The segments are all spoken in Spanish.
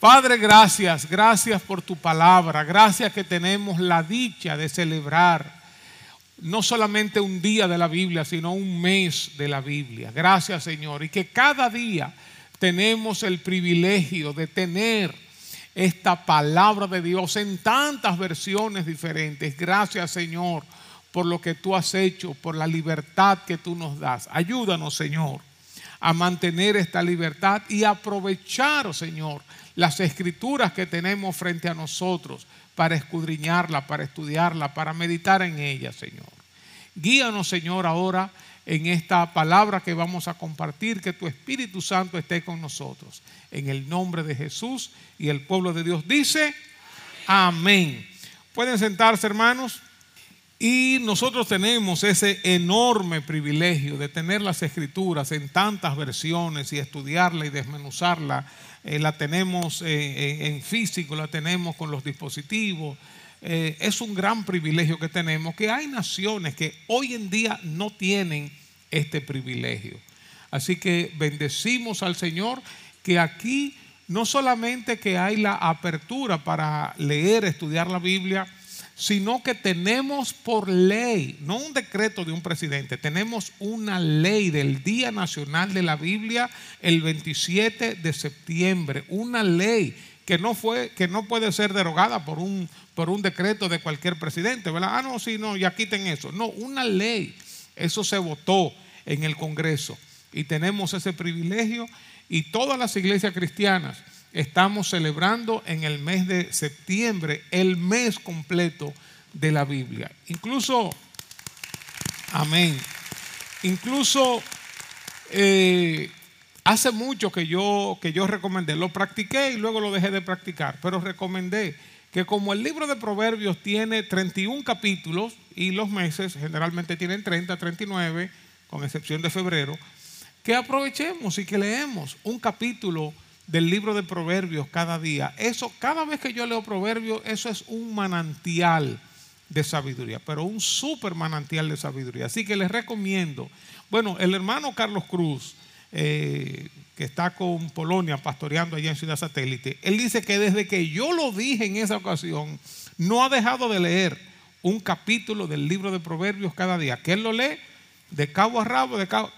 Padre, gracias, gracias por tu palabra, gracias que tenemos la dicha de celebrar no solamente un día de la Biblia, sino un mes de la Biblia. Gracias Señor. Y que cada día tenemos el privilegio de tener esta palabra de Dios en tantas versiones diferentes. Gracias Señor por lo que tú has hecho, por la libertad que tú nos das. Ayúdanos Señor a mantener esta libertad y aprovechar, Señor, las escrituras que tenemos frente a nosotros para escudriñarla, para estudiarla, para meditar en ella, Señor. Guíanos, Señor, ahora en esta palabra que vamos a compartir, que tu Espíritu Santo esté con nosotros. En el nombre de Jesús y el pueblo de Dios dice, amén. Pueden sentarse, hermanos. Y nosotros tenemos ese enorme privilegio de tener las escrituras en tantas versiones y estudiarla y desmenuzarla. Eh, la tenemos eh, en físico, la tenemos con los dispositivos. Eh, es un gran privilegio que tenemos, que hay naciones que hoy en día no tienen este privilegio. Así que bendecimos al Señor que aquí no solamente que hay la apertura para leer, estudiar la Biblia, sino que tenemos por ley, no un decreto de un presidente, tenemos una ley del Día Nacional de la Biblia el 27 de septiembre, una ley que no fue que no puede ser derogada por un por un decreto de cualquier presidente, ¿verdad? Ah, no, sí, no, ya quiten eso. No, una ley. Eso se votó en el Congreso y tenemos ese privilegio y todas las iglesias cristianas estamos celebrando en el mes de septiembre el mes completo de la Biblia. Incluso, amén, incluso eh, hace mucho que yo, que yo recomendé, lo practiqué y luego lo dejé de practicar, pero recomendé que como el libro de Proverbios tiene 31 capítulos y los meses generalmente tienen 30, 39, con excepción de febrero, que aprovechemos y que leemos un capítulo del libro de Proverbios cada día. Eso, cada vez que yo leo Proverbios, eso es un manantial de sabiduría, pero un súper manantial de sabiduría. Así que les recomiendo. Bueno, el hermano Carlos Cruz, eh, que está con Polonia pastoreando allá en Ciudad Satélite, él dice que desde que yo lo dije en esa ocasión, no ha dejado de leer un capítulo del libro de Proverbios cada día, que él lo lee de cabo a rabo, de cada,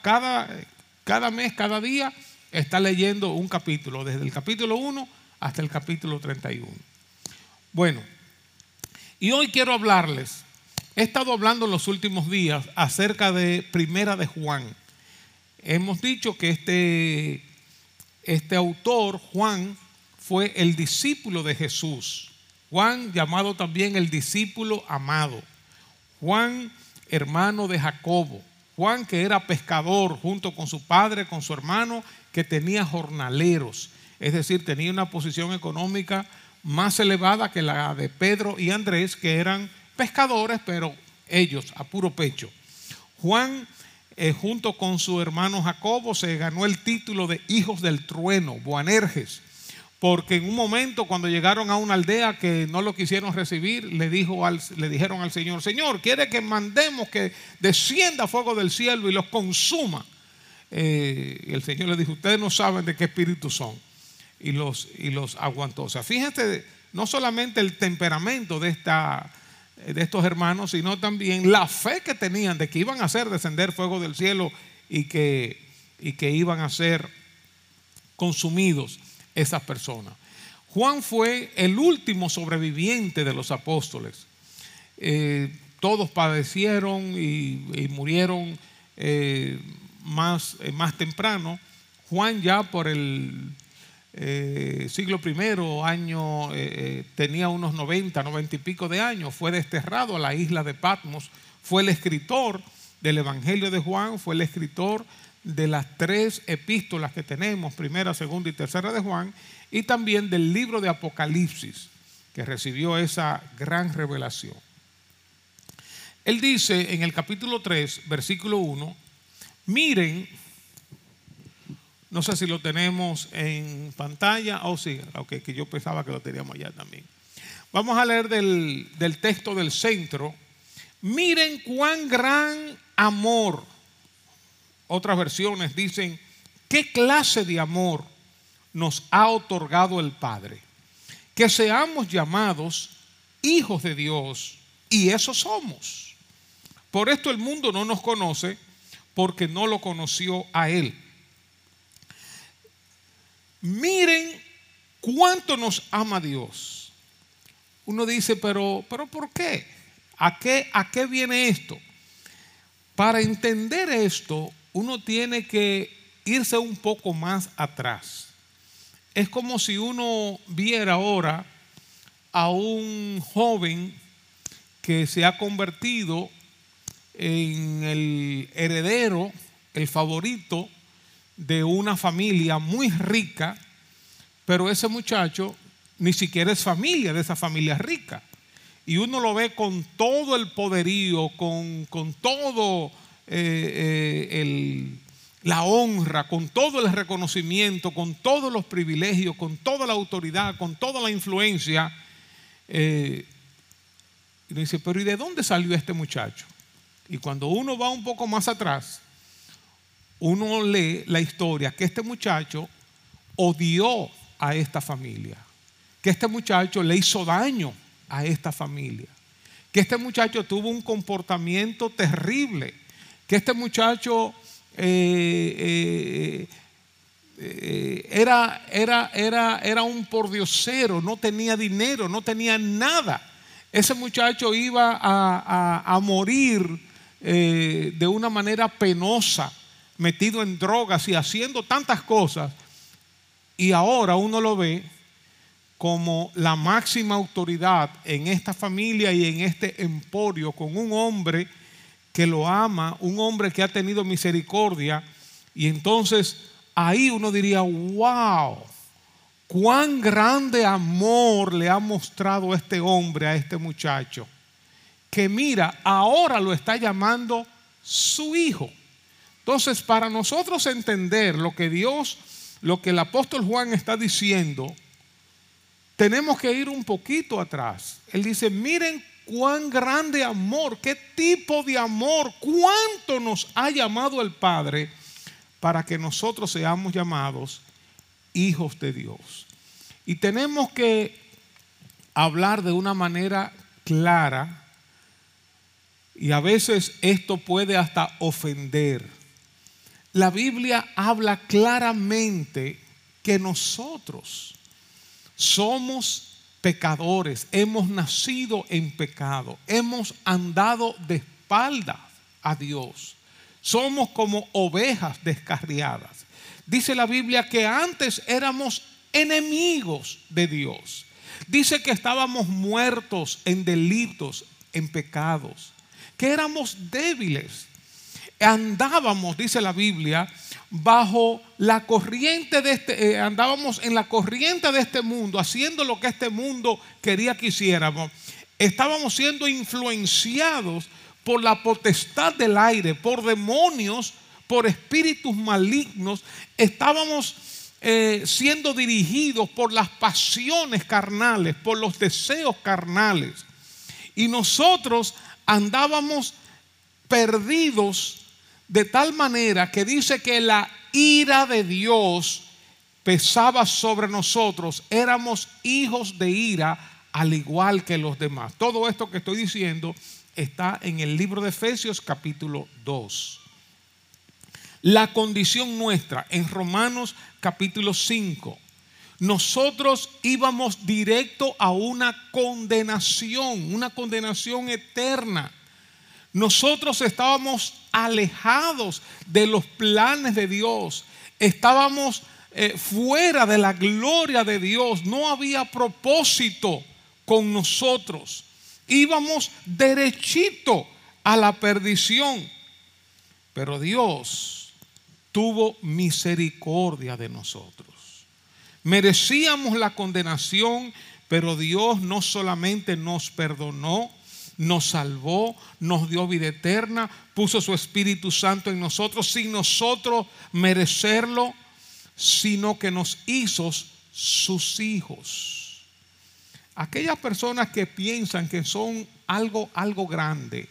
cada mes, cada día está leyendo un capítulo, desde el capítulo 1 hasta el capítulo 31. Bueno, y hoy quiero hablarles, he estado hablando en los últimos días acerca de Primera de Juan. Hemos dicho que este, este autor, Juan, fue el discípulo de Jesús. Juan, llamado también el discípulo amado. Juan, hermano de Jacobo. Juan, que era pescador junto con su padre, con su hermano, que tenía jornaleros, es decir, tenía una posición económica más elevada que la de Pedro y Andrés, que eran pescadores, pero ellos a puro pecho. Juan, eh, junto con su hermano Jacobo, se ganó el título de hijos del trueno, Boanerges, porque en un momento cuando llegaron a una aldea que no lo quisieron recibir, le, dijo al, le dijeron al Señor, Señor, quiere que mandemos que descienda fuego del cielo y los consuma. Eh, el Señor le dijo, ustedes no saben de qué espíritu son. Y los, y los aguantó. O sea, fíjense, no solamente el temperamento de, esta, de estos hermanos, sino también la fe que tenían de que iban a hacer descender fuego del cielo y que, y que iban a ser consumidos esas personas. Juan fue el último sobreviviente de los apóstoles. Eh, todos padecieron y, murieron eh, más, eh, más temprano. Juan ya por el siglo I, año, tenía unos 90, 90 y pico de años, fue desterrado a la isla de Patmos, fue el escritor del Evangelio de Juan, fue el escritor de las tres epístolas que tenemos, primera, segunda y tercera de Juan, y también del libro de Apocalipsis, que recibió esa gran revelación. Él dice en el capítulo 3, versículo 1, miren, no sé si lo tenemos en pantalla, o oh, sí, aunque que yo pensaba que lo teníamos allá también. Vamos a leer del, del texto del centro. Miren cuán gran amor otras versiones dicen, ¿qué clase de amor nos ha otorgado el Padre, que seamos llamados hijos de Dios, y eso somos. Por esto el mundo no nos conoce, porque no lo conoció a Él. Miren cuánto nos ama Dios. Uno dice, pero, pero ¿por qué? ¿A qué, a qué viene esto? Para entender esto, uno tiene que irse un poco más atrás. Es como si uno viera ahora a un joven que se ha convertido en el heredero, el favorito de una familia muy rica, pero ese muchacho ni siquiera es familia de esa familia rica. Y uno lo ve con todo el poderío, con, todo eh, eh, la honra, con todo el reconocimiento, con todos los privilegios, con toda la autoridad, con toda la influencia. Eh, y dice, pero ¿y de dónde salió este muchacho? Y cuando uno va un poco más atrás, uno lee la historia que este muchacho odió a esta familia, que este muchacho le hizo daño a esta familia, que este muchacho tuvo un comportamiento terrible, que este muchacho eh, eh, eh, era, era, era, era un pordiosero, no tenía dinero, no tenía nada. Ese muchacho iba a, morir de una manera penosa, metido en drogas y haciendo tantas cosas. Y ahora uno lo ve como la máxima autoridad en esta familia y en este emporio, con un hombre que lo ama, un hombre que ha tenido misericordia. Y entonces ahí uno diría, wow, cuán grande amor le ha mostrado este hombre a este muchacho. Que mira, ahora lo está llamando su hijo. Entonces, para nosotros entender lo que Dios, lo que el apóstol Juan está diciendo, tenemos que ir un poquito atrás. Él dice, miren cuán grande amor, qué tipo de amor, cuánto nos ha llamado el Padre para que nosotros seamos llamados hijos de Dios. Y tenemos que hablar de una manera clara y a veces esto puede hasta ofender. La Biblia habla claramente que nosotros somos pecadores, hemos nacido en pecado, hemos andado de espaldas a Dios. Somos como ovejas descarriadas. Dice la Biblia que antes éramos enemigos de Dios. Dice que estábamos muertos en delitos, en pecados, que éramos débiles. Andábamos, dice la Biblia, bajo la corriente de este, eh, andábamos en la corriente de este mundo, haciendo lo que este mundo quería que hiciéramos. Estábamos siendo influenciados por la potestad del aire, por demonios, por espíritus malignos. Estábamos eh, siendo dirigidos por las pasiones carnales, por los deseos carnales. Y nosotros andábamos perdidos de tal manera que dice que la ira de Dios pesaba sobre nosotros, éramos hijos de ira al igual que los demás. Todo esto que estoy diciendo está en el libro de Efesios capítulo 2. La condición nuestra en Romanos capítulo 5. Nosotros íbamos directo a una condenación, una condenación eterna. Nosotros estábamos alejados de los planes de Dios. Estábamos eh, fuera de la gloria de Dios. No había propósito con nosotros. Íbamos derechito a la perdición. Pero Dios tuvo misericordia de nosotros. Merecíamos la condenación, pero Dios no solamente nos perdonó, nos salvó, nos dio vida eterna, puso su Espíritu Santo en nosotros sin nosotros merecerlo, sino que nos hizo sus hijos. Aquellas personas que piensan que son algo, algo grande,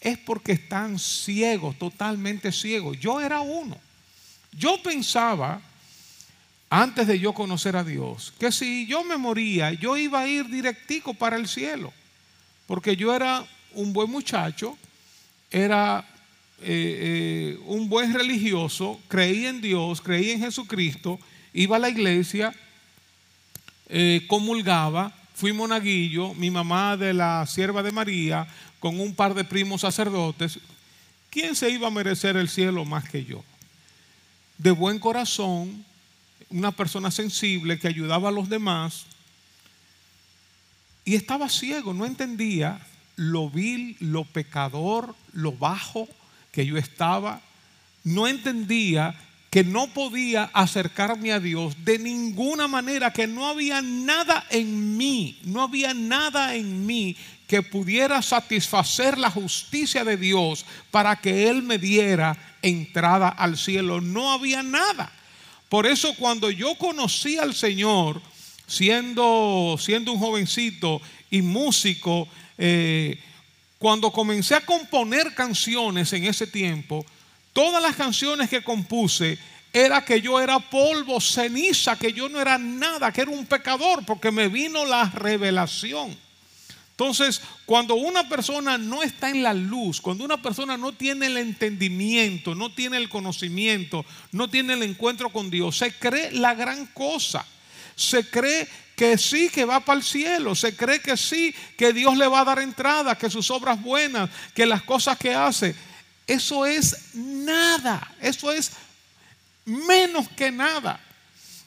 es porque están ciegos, totalmente ciegos. Yo era uno. Yo pensaba antes de yo conocer a Dios, que si yo me moría, yo iba a ir directico para el cielo, porque yo era un buen muchacho, era eh, eh, un buen religioso, creía en Dios, creía en Jesucristo, iba a la iglesia, eh, comulgaba, fui monaguillo, mi mamá de la sierva de María, con un par de primos sacerdotes, ¿quién se iba a merecer el cielo más que yo? De buen corazón, una persona sensible que ayudaba a los demás, y estaba ciego, no entendía lo vil, lo pecador, lo bajo que yo estaba. No entendía que no podía acercarme a Dios de ninguna manera, que no había nada en mí, no había nada en mí que pudiera satisfacer la justicia de Dios para que Él me diera entrada al cielo. No había nada. Por eso cuando yo conocí al Señor, siendo, siendo un jovencito y músico, eh, cuando comencé a componer canciones en ese tiempo, todas las canciones que compuse era que yo era polvo, ceniza, que yo no era nada, que era un pecador, porque me vino la revelación. Entonces, cuando una persona no está en la luz, cuando una persona no tiene el entendimiento, no tiene el conocimiento, no tiene el encuentro con Dios, se cree la gran cosa. Se cree que sí, que va para el cielo. Se cree que sí, que Dios le va a dar entrada, que sus obras buenas, que las cosas que hace. Eso es nada. Eso es menos que nada.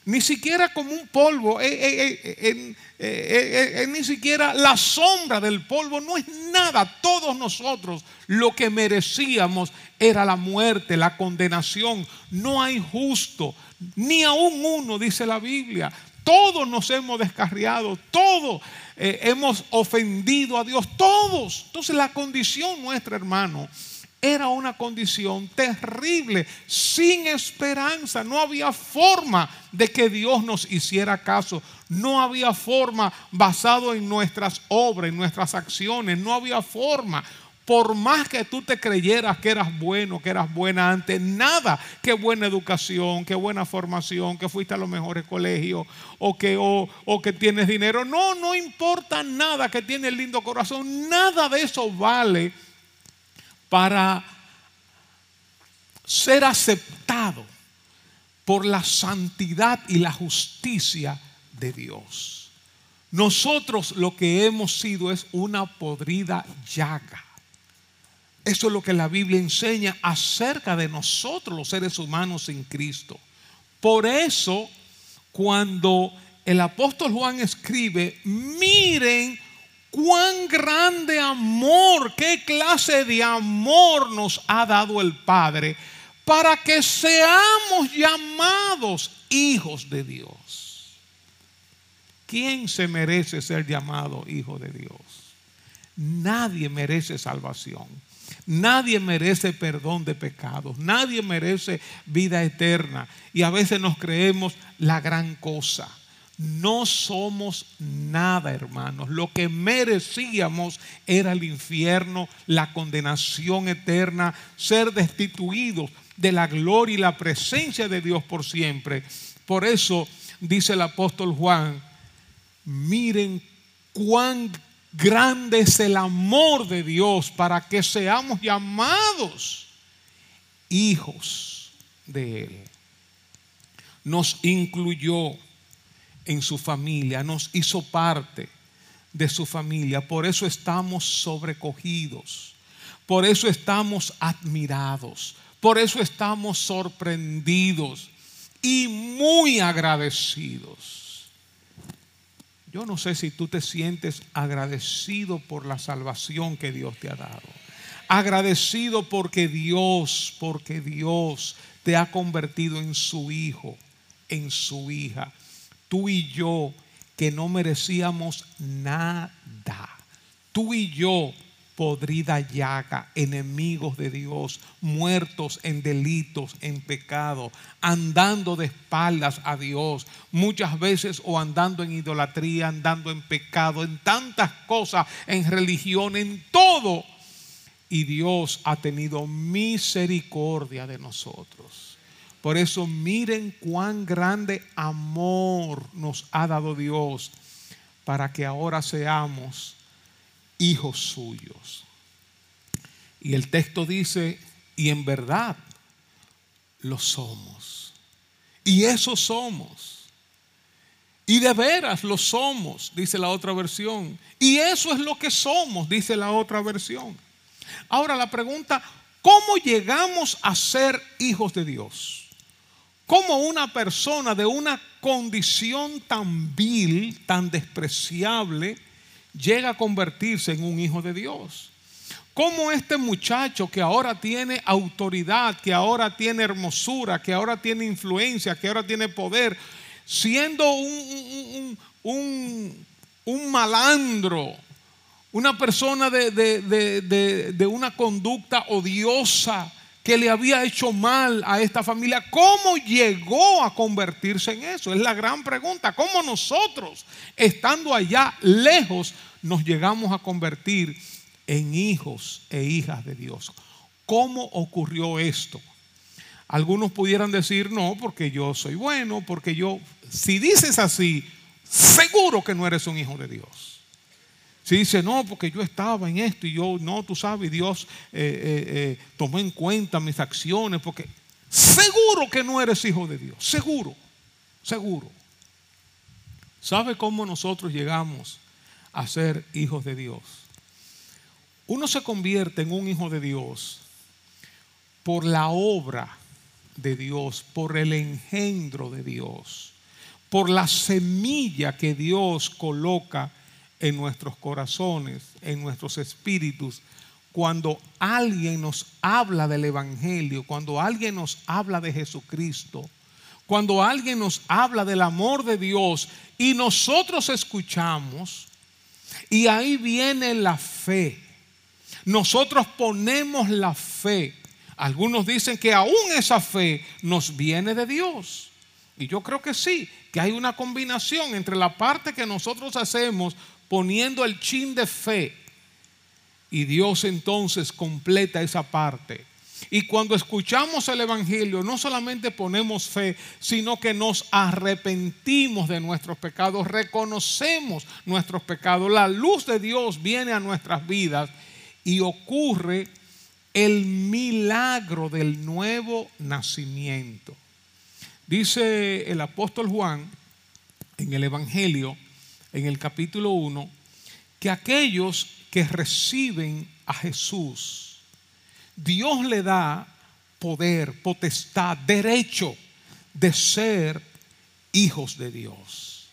Ni siquiera como un polvo, eh, eh, eh, ni siquiera la sombra del polvo, no es nada. Todos nosotros lo que merecíamos era la muerte, la condenación. No hay justo, ni aún uno, dice la Biblia. Todos nos hemos descarriado, todos hemos ofendido a Dios, todos. Entonces la condición nuestra, hermano, era una condición terrible, sin esperanza. No había forma de que Dios nos hiciera caso. No había forma basado en nuestras obras, en nuestras acciones. No había forma. Por más que tú te creyeras que eras bueno, que eras buena antes, nada, que buena educación, que buena formación, que fuiste a los mejores colegios o que, o, o que tienes dinero. No, no importa nada que tienes lindo corazón. Nada de eso vale para ser aceptado por la santidad y la justicia de Dios. Nosotros lo que hemos sido es una podrida llaga. Eso es lo que la Biblia enseña acerca de nosotros los seres humanos en Cristo. Por eso, cuando el apóstol Juan escribe, miren cuán grande amor, qué clase de amor nos ha dado el Padre para que seamos llamados hijos de Dios. ¿Quién se merece ser llamado hijo de Dios? Nadie merece salvación. Nadie merece perdón de pecados. Nadie merece vida eterna. Y a veces nos creemos la gran cosa. No somos nada, hermanos. Lo que merecíamos era el infierno, la condenación eterna, ser destituidos de la gloria y la presencia de Dios por siempre. Por eso dice el apóstol Juan, miren cuán grande es el amor de Dios para que seamos llamados hijos de Él. Nos incluyó en su familia, nos hizo parte de su familia. Por eso estamos sobrecogidos, por eso estamos admirados, por eso estamos sorprendidos y muy agradecidos. Yo no sé si tú te sientes agradecido por la salvación que Dios te ha dado. Agradecido porque Dios, porque Dios te ha convertido en su hijo, en su hija tú y yo que no merecíamos nada. Tú y yo, podrida llaga, enemigos de Dios, muertos en delitos, en pecado, andando de espaldas a Dios, muchas veces o andando en idolatría, andando en pecado, en tantas cosas, en religión, en todo. Y Dios ha tenido misericordia de nosotros Por eso miren cuán grande amor nos ha dado Dios para que ahora seamos hijos suyos. Y el texto dice, y en verdad lo somos. Y eso somos. Y de veras lo somos, dice la otra versión. Y eso es lo que somos, dice la otra versión. Ahora la pregunta, ¿cómo llegamos a ser hijos de Dios? ¿Cómo una persona de una condición tan vil, tan despreciable, llega a convertirse en un hijo de Dios? ¿Cómo este muchacho que ahora tiene autoridad, que ahora tiene hermosura, que ahora tiene influencia, que ahora tiene poder, siendo un, un, malandro, una persona de, de una conducta odiosa, que le había hecho mal a esta familia, ¿cómo llegó a convertirse en eso? Es la gran pregunta. ¿Cómo nosotros, estando allá lejos, nos llegamos a convertir en hijos e hijas de Dios? ¿Cómo ocurrió esto? Algunos pudieran decir, no, porque yo soy bueno, porque yo, si dices así, seguro que no eres un hijo de Dios. Dice, no, porque yo estaba en esto y yo, no, tú sabes, Dios eh, eh, eh, tomó en cuenta mis acciones, porque seguro que no eres hijo de Dios, seguro, seguro. ¿Sabe cómo nosotros llegamos a ser hijos de Dios? Uno se convierte en un hijo de Dios por la obra de Dios, por el engendro de Dios, por la semilla que Dios coloca en nuestros corazones, en nuestros espíritus, cuando alguien nos habla del Evangelio, cuando alguien nos habla de Jesucristo, cuando alguien nos habla del amor de Dios y nosotros escuchamos, y ahí viene la fe. Nosotros ponemos la fe. Algunos dicen que aún esa fe nos viene de Dios. Y yo creo que sí, que hay una combinación entre la parte que nosotros hacemos poniendo el chin de fe. Y Dios entonces completa esa parte. Y cuando escuchamos el Evangelio, no solamente ponemos fe, sino que nos arrepentimos de nuestros pecados, reconocemos nuestros pecados, la luz de Dios viene a nuestras vidas y ocurre el milagro del nuevo nacimiento. Dice el apóstol Juan en el Evangelio, en el capítulo 1 que aquellos que reciben a Jesús, Dios le da poder, potestad, derecho de ser hijos de Dios.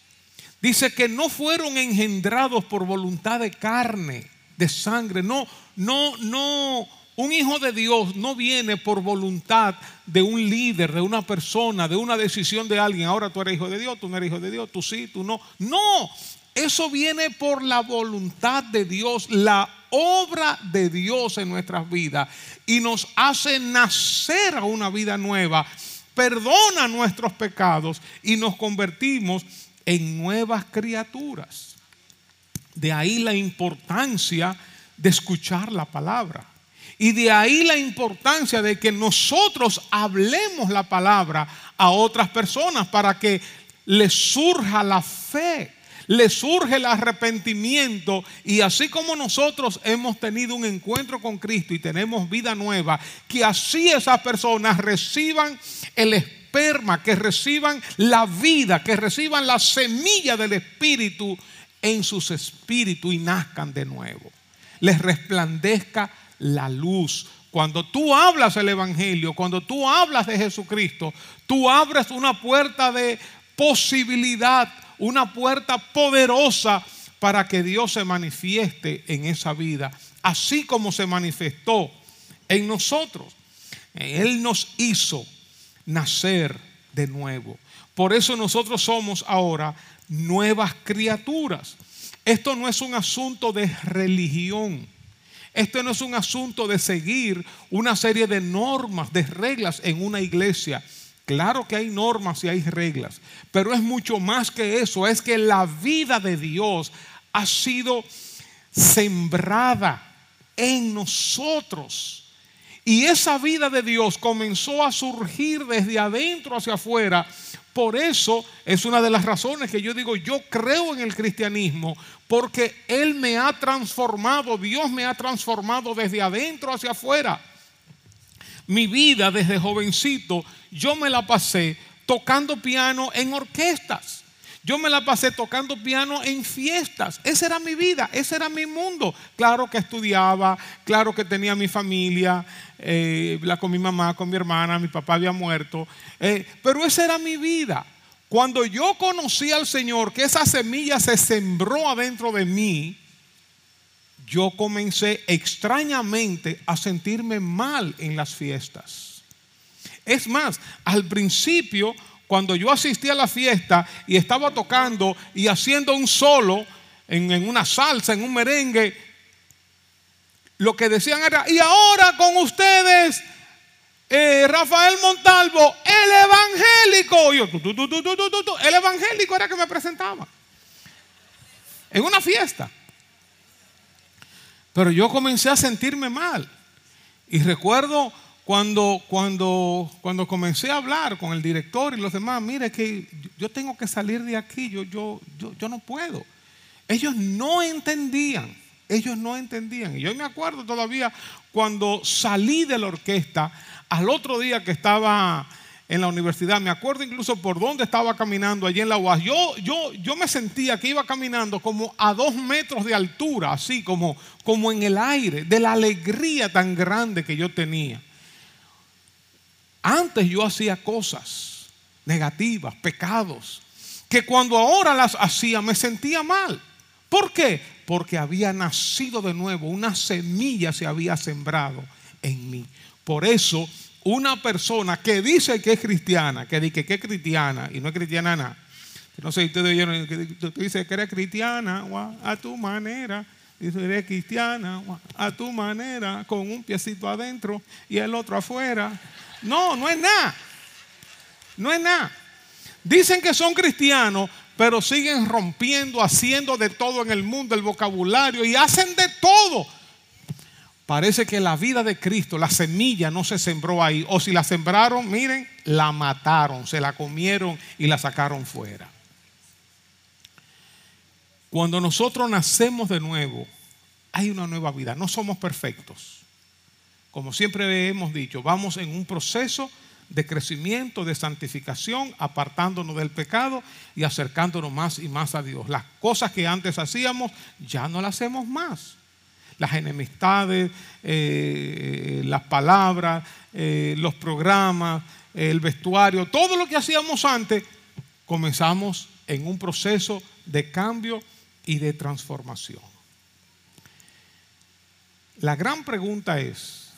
Dice que no fueron engendrados por voluntad de carne, de sangre, no, no, no un hijo de Dios no viene por voluntad de un líder, de una persona, de una decisión de alguien. Ahora tú eres hijo de Dios, tú no eres hijo de Dios, tú sí, tú no. No, eso viene por la voluntad de Dios, la obra de Dios en nuestras vidas y nos hace nacer a una vida nueva, perdona nuestros pecados y nos convertimos en nuevas criaturas. De ahí la importancia de escuchar la palabra. Y de ahí la importancia de que nosotros hablemos la palabra a otras personas para que les surja la fe, les surge el arrepentimiento y así como nosotros hemos tenido un encuentro con Cristo y tenemos vida nueva, que así esas personas reciban el esperma, que reciban la vida, que reciban la semilla del Espíritu en sus espíritus y nazcan de nuevo. Les resplandezca la luz. Cuando tú hablas el Evangelio, cuando tú hablas de Jesucristo, tú abres una puerta de posibilidad, una puerta poderosa para que Dios se manifieste en esa vida, así como se manifestó en nosotros. Él nos hizo nacer de nuevo. Por eso nosotros somos ahora nuevas criaturas. Esto no es un asunto de religión. Esto no es un asunto de seguir una serie de normas, de reglas en una iglesia. Claro que hay normas y hay reglas, pero es mucho más que eso. Es que la vida de Dios ha sido sembrada en nosotros. Y esa vida de Dios comenzó a surgir desde adentro hacia afuera. Por eso es una de las razones que yo digo, yo creo en el cristianismo, porque Él me ha transformado, Dios me ha transformado desde adentro hacia afuera. Mi vida desde jovencito, yo me la pasé tocando piano en orquestas. Yo me la pasé tocando piano en fiestas. Esa era mi vida, ese era mi mundo. Claro que estudiaba, claro que tenía mi familia, eh, con mi mamá, con mi hermana, mi papá había muerto. Eh, pero esa era mi vida. Cuando yo conocí al Señor, que esa semilla se sembró adentro de mí, yo comencé extrañamente a sentirme mal en las fiestas. Es más, al principio cuando yo asistí a la fiesta y estaba tocando y haciendo un solo en, una salsa, en un merengue, lo que decían era, y ahora con ustedes, eh, Rafael Montalvo, el evangélico. Yo, el evangélico era que me presentaba. En una fiesta. Pero yo comencé a sentirme mal. Y recuerdo cuando, cuando, cuando comencé a hablar con el director y los demás, mire que yo tengo que salir de aquí, yo, yo, yo, yo no puedo. Ellos no entendían, ellos no entendían. Y yo me acuerdo todavía cuando salí de la orquesta, al otro día que estaba en la universidad, me acuerdo incluso por dónde estaba caminando allí en la UAS, yo, yo, yo me sentía que iba caminando como a dos metros de altura, así como, como en el aire, de la alegría tan grande que yo tenía. Antes yo hacía cosas negativas, pecados, que cuando ahora las hacía me sentía mal. ¿Por qué? Porque había nacido de nuevo, una semilla se había sembrado en mí. Por eso, una persona que dice que es cristiana, que dice que es cristiana y no es cristiana nada, no sé si ustedes oyeron, que dice que eres cristiana a tu manera, dice eres cristiana a tu manera, con un piecito adentro y el otro afuera. No, no es nada. No es nada. Dicen que son cristianos, pero siguen rompiendo, haciendo de todo en el mundo, el vocabulario, y hacen de todo. Parece que la vida de Cristo, la semilla no se sembró ahí. O si la sembraron, miren, la mataron, se la comieron y la sacaron fuera. Cuando nosotros nacemos de nuevo, hay una nueva vida. No somos perfectos. Como siempre hemos dicho, vamos en un proceso de crecimiento, de santificación, apartándonos del pecado y acercándonos más y más a Dios. Las cosas que antes hacíamos ya no las hacemos más. Las enemistades, eh, las palabras, eh, los programas, el vestuario, todo lo que hacíamos antes, comenzamos en un proceso de cambio y de transformación. La gran pregunta es,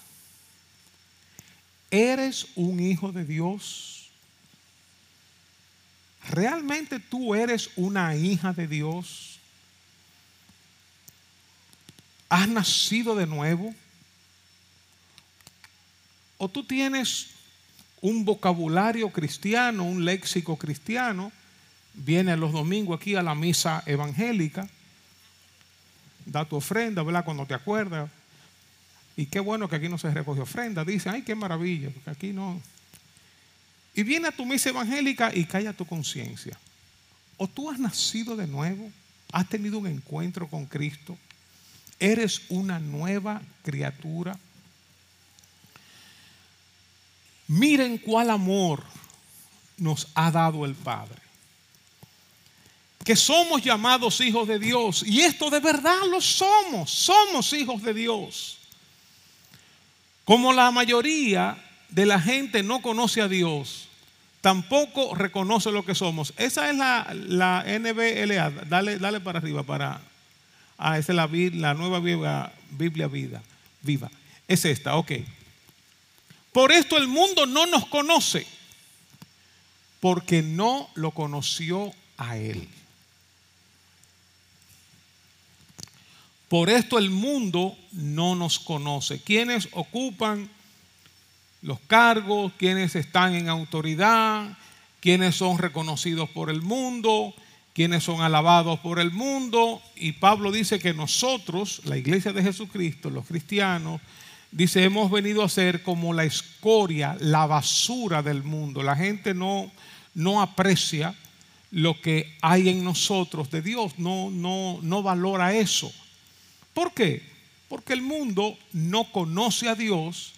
¿Eres un hijo de Dios? ¿Realmente tú eres una hija de Dios? ¿Has nacido de nuevo? ¿O tú tienes un vocabulario cristiano, un léxico cristiano? Vienes los domingos aquí a la misa evangélica, da tu ofrenda, ¿verdad? Cuando te acuerdas, y qué bueno que aquí no se recoge ofrenda. Dice, ay, qué maravilla, porque aquí no. Y viene a tu misa evangélica y calla tu conciencia. O tú has nacido de nuevo, has tenido un encuentro con Cristo, eres una nueva criatura. Miren cuál amor nos ha dado el Padre. Que somos llamados hijos de Dios. Y esto de verdad lo somos. Somos hijos de Dios. Como la mayoría de la gente no conoce a Dios, tampoco reconoce lo que somos. Esa es la, la NBLA. Dale, dale para arriba para. Ah, esa es la, la nueva Biblia, Biblia vida, viva. Es esta, ok. Por esto el mundo no nos conoce, porque no lo conoció a Él. Por esto el mundo no nos conoce. Quienes ocupan los cargos, quienes están en autoridad, quienes son reconocidos por el mundo, quienes son alabados por el mundo. Y Pablo dice que nosotros, la iglesia de Jesucristo, los cristianos, dice, hemos venido a ser como la escoria, la basura del mundo. La gente no, no aprecia lo que hay en nosotros de Dios, no, no, no valora eso. ¿Por qué? Porque el mundo no conoce a Dios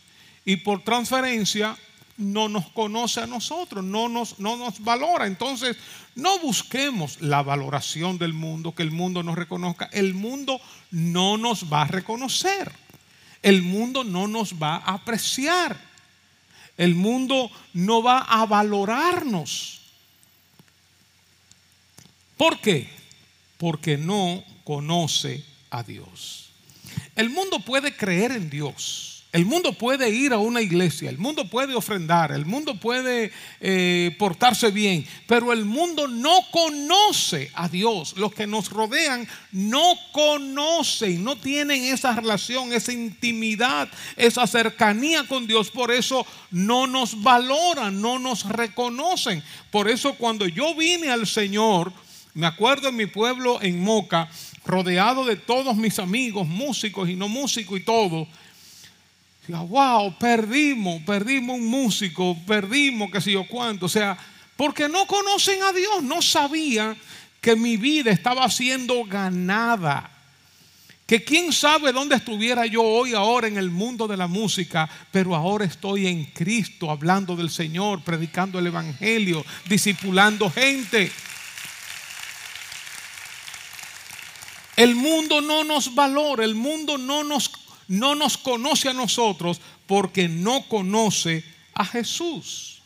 y por transferencia no nos conoce a nosotros, no nos, no nos valora. Entonces, no busquemos la valoración del mundo, que el mundo nos reconozca. El mundo no nos va a reconocer. El mundo no nos va a apreciar. El mundo no va a valorarnos. ¿Por qué? Porque no conoce a Dios. El mundo puede creer en Dios. El mundo puede ir a una iglesia, el mundo puede ofrendar, el mundo puede eh, portarse bien, pero el mundo no conoce a Dios. Los que nos rodean no conocen, no tienen esa relación, esa intimidad, esa cercanía con Dios. Por eso no nos valoran, no nos reconocen. Por eso cuando yo vine al Señor, me acuerdo en mi pueblo, en Moca, rodeado de todos mis amigos, músicos y no músicos y todo. Wow, perdimos, perdimos un músico, perdimos qué sé yo cuánto. O sea, porque no conocen a Dios, no sabían que mi vida estaba siendo ganada. Que quién sabe dónde estuviera yo hoy, ahora en el mundo de la música, pero ahora estoy en Cristo, hablando del Señor, predicando el Evangelio, discipulando gente. El mundo no nos valora, el mundo no nos, no nos conoce a nosotros porque no conoce a Jesús.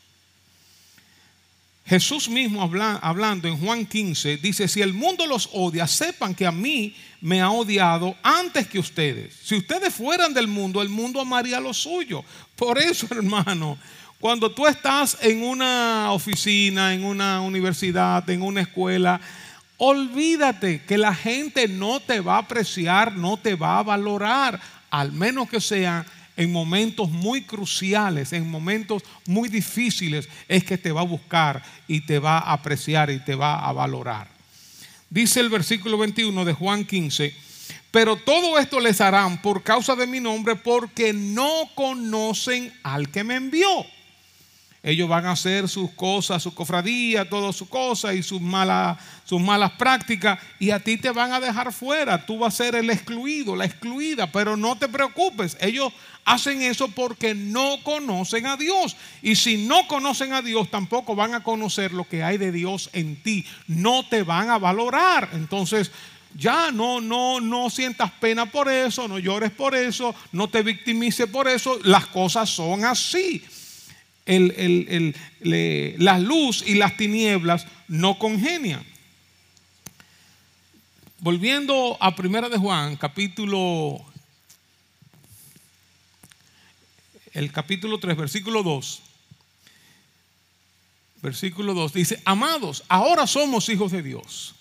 Jesús mismo hablando en Juan 15 dice, si el mundo los odia, sepan que a mí me ha odiado antes que ustedes. Si ustedes fueran del mundo, el mundo amaría lo suyo. Por eso, hermano, cuando tú estás en una oficina, en una universidad, en una escuela, Olvídate que la gente no te va a apreciar, no te va a valorar, al menos que sea en momentos muy cruciales, en momentos muy difíciles, es que te va a buscar y te va a apreciar y te va a valorar. Dice el versículo 21 de Juan 15, pero todo esto les harán por causa de mi nombre porque no conocen al que me envió. Ellos van a hacer sus cosas, su cofradía, todas sus cosas y sus malas, sus malas prácticas. Y a ti te van a dejar fuera. Tú vas a ser el excluido, la excluida. Pero no te preocupes. Ellos hacen eso porque no conocen a Dios. Y si no conocen a Dios, tampoco van a conocer lo que hay de Dios en ti. No te van a valorar. Entonces, ya no, no, no sientas pena por eso, no llores por eso, no te victimices por eso. Las cosas son así el, la luz y las tinieblas no congenian. Volviendo a Primera de Juan, capítulo el capítulo 3, versículo 2. Versículo 2 dice, "Amados, ahora somos hijos de Dios,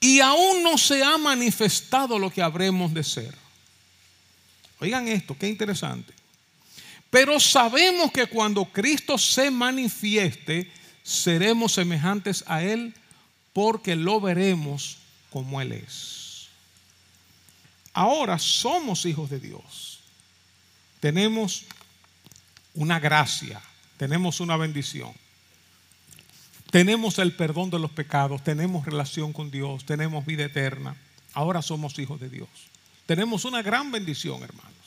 y aún no se ha manifestado lo que habremos de ser." Oigan esto, qué interesante. Pero sabemos que cuando Cristo se manifieste, seremos semejantes a Él porque lo veremos como Él es. Ahora somos hijos de Dios. Tenemos una gracia, tenemos una bendición. Tenemos el perdón de los pecados, tenemos relación con Dios, tenemos vida eterna. Ahora somos hijos de Dios. Tenemos una gran bendición, hermano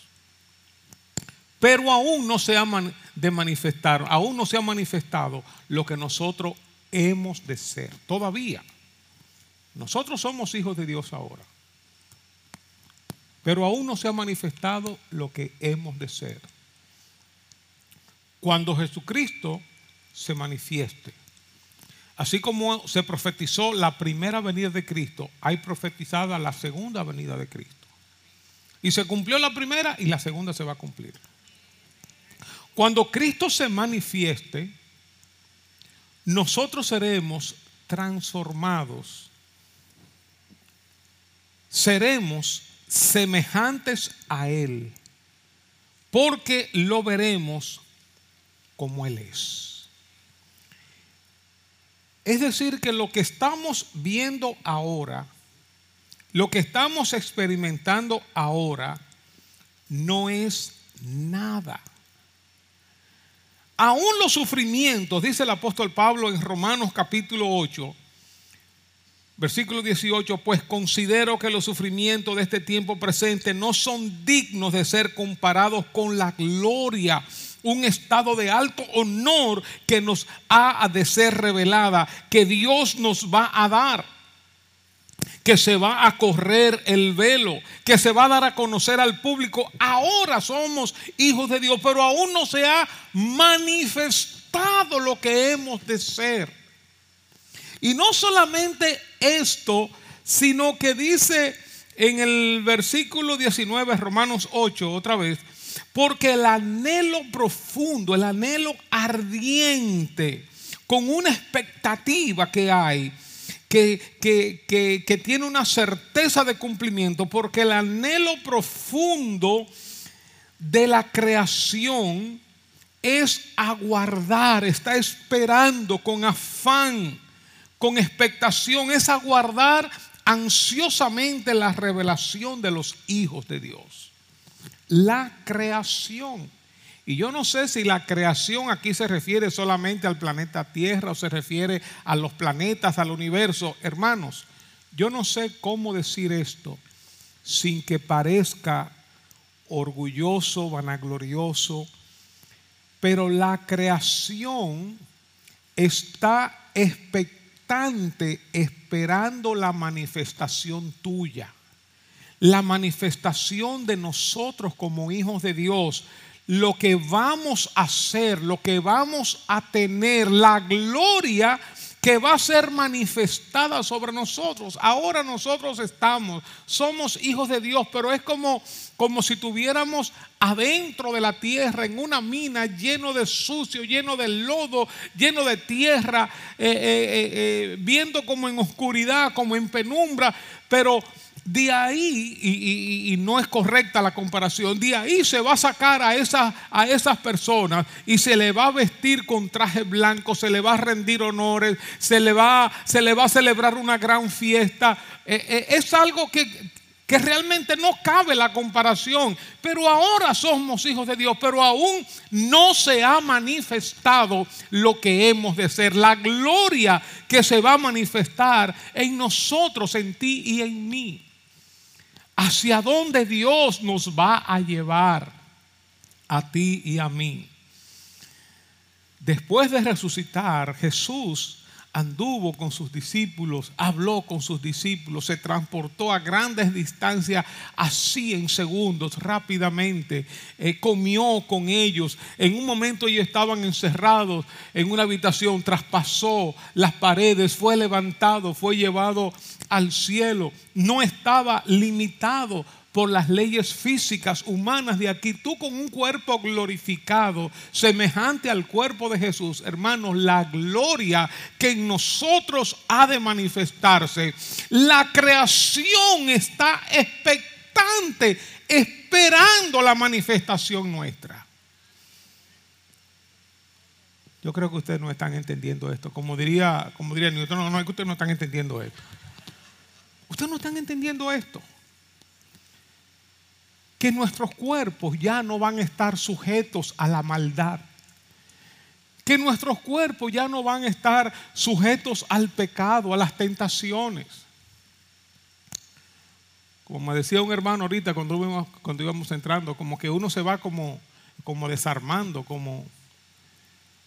pero aún no se ha de manifestar, aún no se ha manifestado lo que nosotros hemos de ser. Todavía. Nosotros somos hijos de Dios ahora. Pero aún no se ha manifestado lo que hemos de ser. Cuando Jesucristo se manifieste. Así como se profetizó la primera venida de Cristo, hay profetizada la segunda venida de Cristo. Y se cumplió la primera y la segunda se va a cumplir. Cuando Cristo se manifieste, nosotros seremos transformados. Seremos semejantes a Él, porque lo veremos como Él es. Es decir, que lo que estamos viendo ahora, lo que estamos experimentando ahora, no es nada. Aún los sufrimientos, dice el apóstol Pablo en Romanos capítulo 8, versículo 18, pues considero que los sufrimientos de este tiempo presente no son dignos de ser comparados con la gloria, un estado de alto honor que nos ha de ser revelada, que Dios nos va a dar que se va a correr el velo, que se va a dar a conocer al público. Ahora somos hijos de Dios, pero aún no se ha manifestado lo que hemos de ser. Y no solamente esto, sino que dice en el versículo 19, Romanos 8, otra vez, porque el anhelo profundo, el anhelo ardiente, con una expectativa que hay, que, tiene una certeza de cumplimiento, porque el anhelo profundo de la creación es aguardar, está esperando con afán, con expectación, es aguardar ansiosamente la revelación de los hijos de Dios. La creación. Y yo no sé si la creación aquí se refiere solamente al planeta Tierra o se refiere a los planetas, al universo. Hermanos, yo no sé cómo decir esto sin que parezca orgulloso, vanaglorioso, pero la creación está expectante, esperando la manifestación tuya, la manifestación de nosotros como hijos de Dios lo que vamos a hacer, lo que vamos a tener, la gloria que va a ser manifestada sobre nosotros. Ahora nosotros estamos, somos hijos de Dios, pero es como, como si tuviéramos adentro de la tierra, en una mina lleno de sucio, lleno de lodo, lleno de tierra, eh, eh, eh, viendo como en oscuridad, como en penumbra, pero de ahí, y, no es correcta la comparación, de ahí se va a sacar a esas, a esas personas y se le va a vestir con traje blanco, se le va a rendir honores, se le va, se le va a celebrar una gran fiesta. Eh, eh, es algo que, que realmente no cabe la comparación. Pero ahora somos hijos de Dios, pero aún no se ha manifestado lo que hemos de ser, la gloria que se va a manifestar en nosotros, en ti y en mí hacia dónde Dios nos va a llevar a ti y a mí. Después de resucitar, Jesús anduvo con sus discípulos, habló con sus discípulos, se transportó a grandes distancias, así en segundos, rápidamente, eh, comió con ellos. En un momento ellos estaban encerrados en una habitación, traspasó las paredes, fue levantado, fue llevado al cielo, no estaba limitado por las leyes físicas humanas de aquí. Tú con un cuerpo glorificado, semejante al cuerpo de Jesús, hermanos, la gloria que en nosotros ha de manifestarse. La creación está expectante, esperando la manifestación nuestra. Yo creo que ustedes no están entendiendo esto. Como diría, como diría Newton, no, no, es que ustedes no están entendiendo esto. Ustedes no están entendiendo esto que nuestros cuerpos ya no van a estar sujetos a la maldad. Que nuestros cuerpos ya no van a estar sujetos al pecado, a las tentaciones. Como me decía un hermano ahorita cuando íbamos, entrando, como que uno se va como, como desarmando, como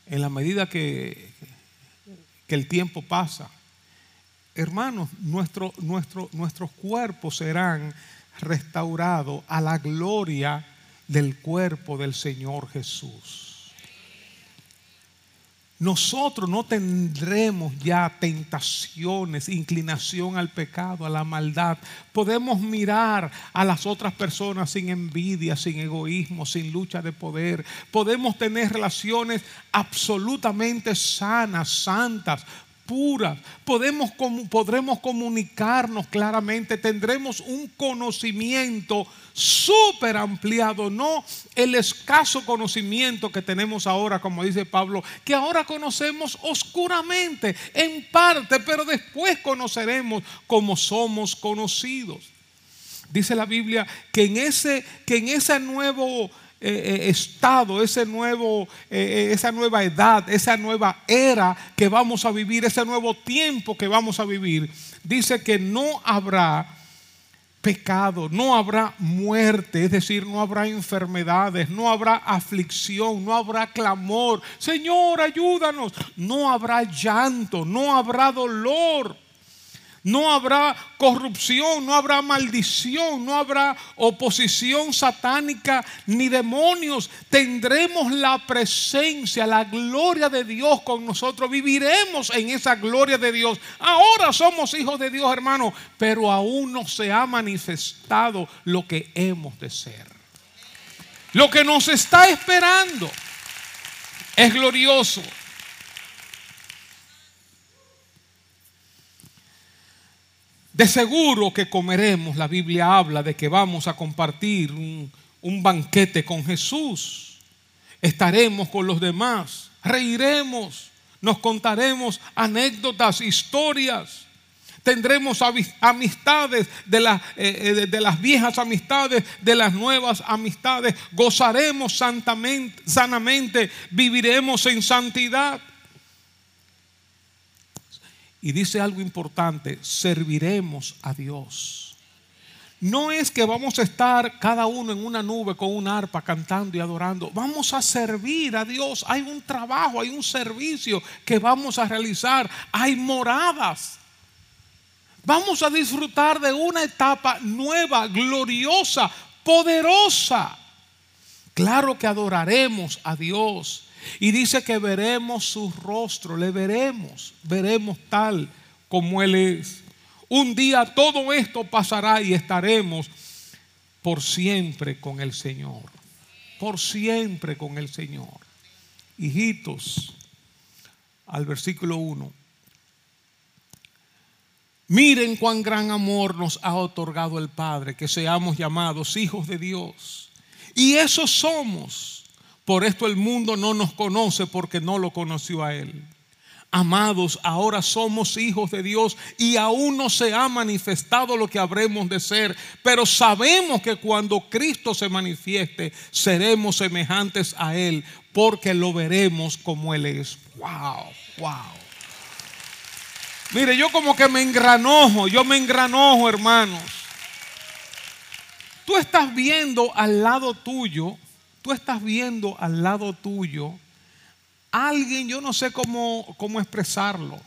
en la medida que, que el tiempo pasa. Hermanos, nuestro, nuestro, nuestros cuerpos serán restaurado a la gloria del cuerpo del Señor Jesús. Nosotros no tendremos ya tentaciones, inclinación al pecado, a la maldad. Podemos mirar a las otras personas sin envidia, sin egoísmo, sin lucha de poder. Podemos tener relaciones absolutamente sanas, santas, puras, podemos, podremos comunicarnos claramente, tendremos un conocimiento súper ampliado, no el escaso conocimiento que tenemos ahora, como dice Pablo, que ahora conocemos oscuramente, en parte, pero después conoceremos como somos conocidos. Dice la Biblia que en ese, que en ese nuevo eh, eh, estado, ese nuevo, eh, esa nueva edad, esa nueva era que vamos a vivir, ese nuevo tiempo que vamos a vivir, dice que no habrá pecado, no habrá muerte, es decir, no habrá enfermedades, no habrá aflicción, no habrá clamor. Señor, ayúdanos. No habrá llanto, no habrá dolor. No habrá corrupción, no habrá maldición, no habrá oposición satánica ni demonios. Tendremos la presencia, la gloria de Dios con nosotros. Viviremos en esa gloria de Dios. Ahora somos hijos de Dios, hermano, pero aún no se ha manifestado lo que hemos de ser. Lo que nos está esperando es glorioso. De seguro que comeremos, la Biblia habla de que vamos a compartir un, banquete con Jesús. Estaremos con los demás, reiremos, nos contaremos anécdotas, historias. Tendremos amistades de, eh, eh, de, las viejas amistades, de las nuevas amistades. Gozaremos santamente, sanamente, viviremos en santidad. Y dice algo importante, serviremos a Dios. No es que vamos a estar cada uno en una nube con un arpa cantando y adorando. Vamos a servir a Dios. Hay un trabajo, hay un servicio que vamos a realizar. Hay moradas. Vamos a disfrutar de una etapa nueva, gloriosa, poderosa. Claro que adoraremos a Dios y dice que veremos su rostro, le veremos, veremos tal como Él es. Un día todo esto pasará y estaremos por siempre con el Señor. Por siempre con el Señor. Hijitos, al versículo 1. Miren cuán gran amor nos ha otorgado el Padre, que seamos llamados hijos de Dios. Y eso somos. Por esto el mundo no nos conoce porque no lo conoció a Él. Amados, ahora somos hijos de Dios y aún no se ha manifestado lo que habremos de ser, pero sabemos que cuando Cristo se manifieste seremos semejantes a Él porque lo veremos como Él es. Wow, wow. Mire, yo como que me engranojo, yo me engranojo, hermanos. Tú estás viendo al lado tuyo tú estás viendo al lado tuyo alguien, yo no sé cómo, cómo expresarlo,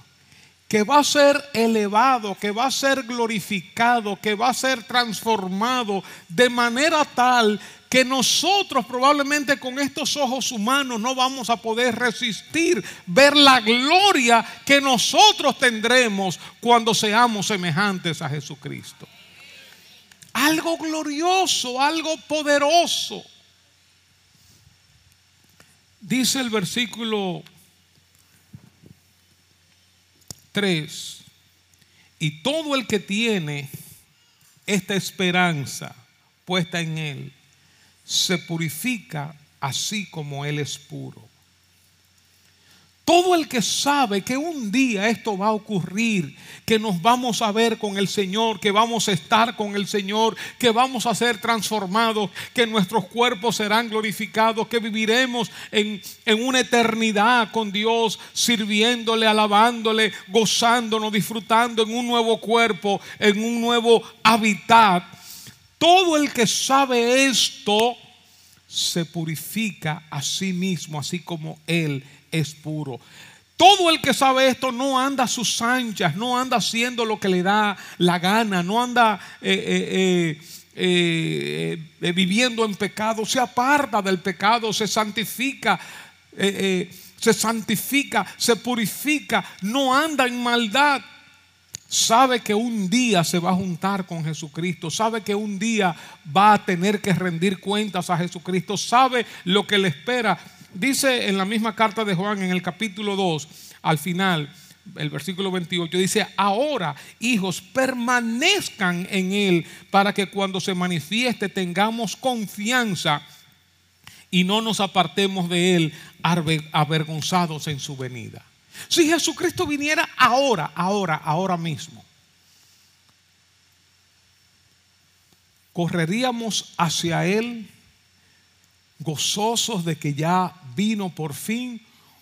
que va a ser elevado, que va a ser glorificado, que va a ser transformado de manera tal que nosotros probablemente con estos ojos humanos no vamos a poder resistir ver la gloria que nosotros tendremos cuando seamos semejantes a Jesucristo. Algo glorioso, algo poderoso. Dice el versículo 3, y todo el que tiene esta esperanza puesta en él, se purifica así como él es puro. Todo el que sabe que un día esto va a ocurrir, que nos vamos a ver con el Señor, que vamos a estar con el Señor, que vamos a ser transformados, que nuestros cuerpos serán glorificados, que viviremos en, una eternidad con Dios, sirviéndole, alabándole, gozándonos, disfrutando en un nuevo cuerpo, en un nuevo hábitat. Todo el que sabe esto se purifica a sí mismo, así como Él es puro. Todo el que sabe esto no anda a sus anchas, no anda haciendo lo que le da la gana, no anda eh, eh, eh, viviendo en pecado, se aparta del pecado, se santifica, se santifica, se purifica, no anda en maldad. Sabe que un día se va a juntar con Jesucristo, sabe que un día va a tener que rendir cuentas a Jesucristo, sabe lo que le espera Dice en la misma carta de Juan, en el capítulo 2, al final, el versículo 28, dice, ahora, hijos, permanezcan en Él para que cuando se manifieste tengamos confianza y no nos apartemos de Él avergonzados en su venida. Si Jesucristo viniera ahora, ahora, ahora mismo, correríamos hacia Él gozosos de que ya vino por fin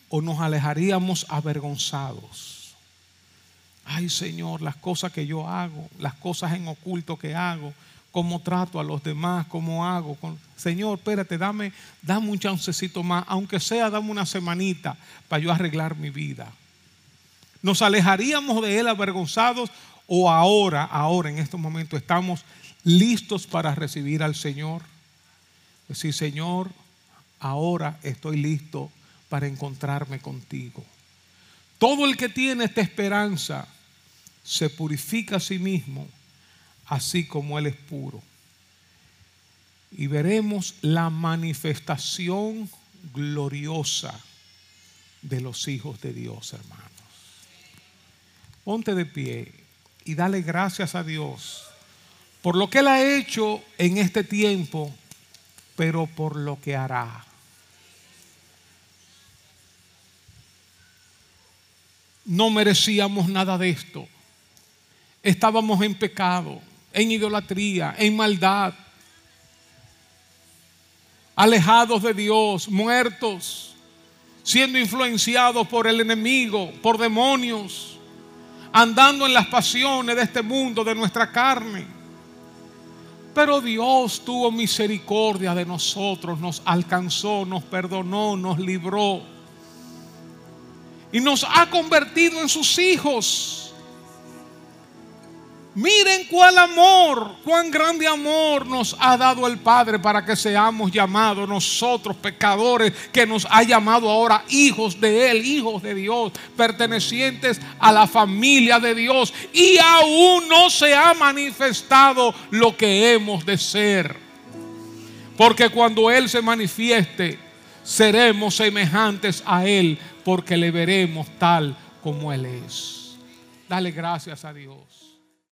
o nos alejaríamos avergonzados. Ay Señor, las cosas que yo hago, las cosas en oculto que hago, cómo trato a los demás, cómo hago. Señor, espérate, dame, dame un chancecito más, aunque sea, dame una semanita para yo arreglar mi vida. ¿Nos alejaríamos de Él avergonzados o ahora, ahora en estos momentos estamos listos para recibir al Señor? Decir, Señor, ahora estoy listo para encontrarme contigo. Todo el que tiene esta esperanza se purifica a sí mismo, así como Él es puro. Y veremos la manifestación gloriosa de los hijos de Dios, hermanos. Ponte de pie y dale gracias a Dios por lo que Él ha hecho en este tiempo, pero por lo que hará. No merecíamos nada de esto. Estábamos en pecado, en idolatría, en maldad, alejados de Dios, muertos, siendo influenciados por el enemigo, por demonios andando en las pasiones de este mundo, de nuestra carne. Pero Dios tuvo misericordia de nosotros, nos alcanzó, nos perdonó, nos libró. Y nos ha convertido en sus hijos. Miren cuál amor, cuán grande amor nos ha dado el Padre para que seamos llamados nosotros pecadores, que nos ha llamado ahora hijos de Él, hijos de Dios, pertenecientes a la familia de Dios. Y aún no se ha manifestado lo que hemos de ser. Porque cuando Él se manifieste, seremos semejantes a Él, porque le veremos tal como Él es. Dale gracias a Dios.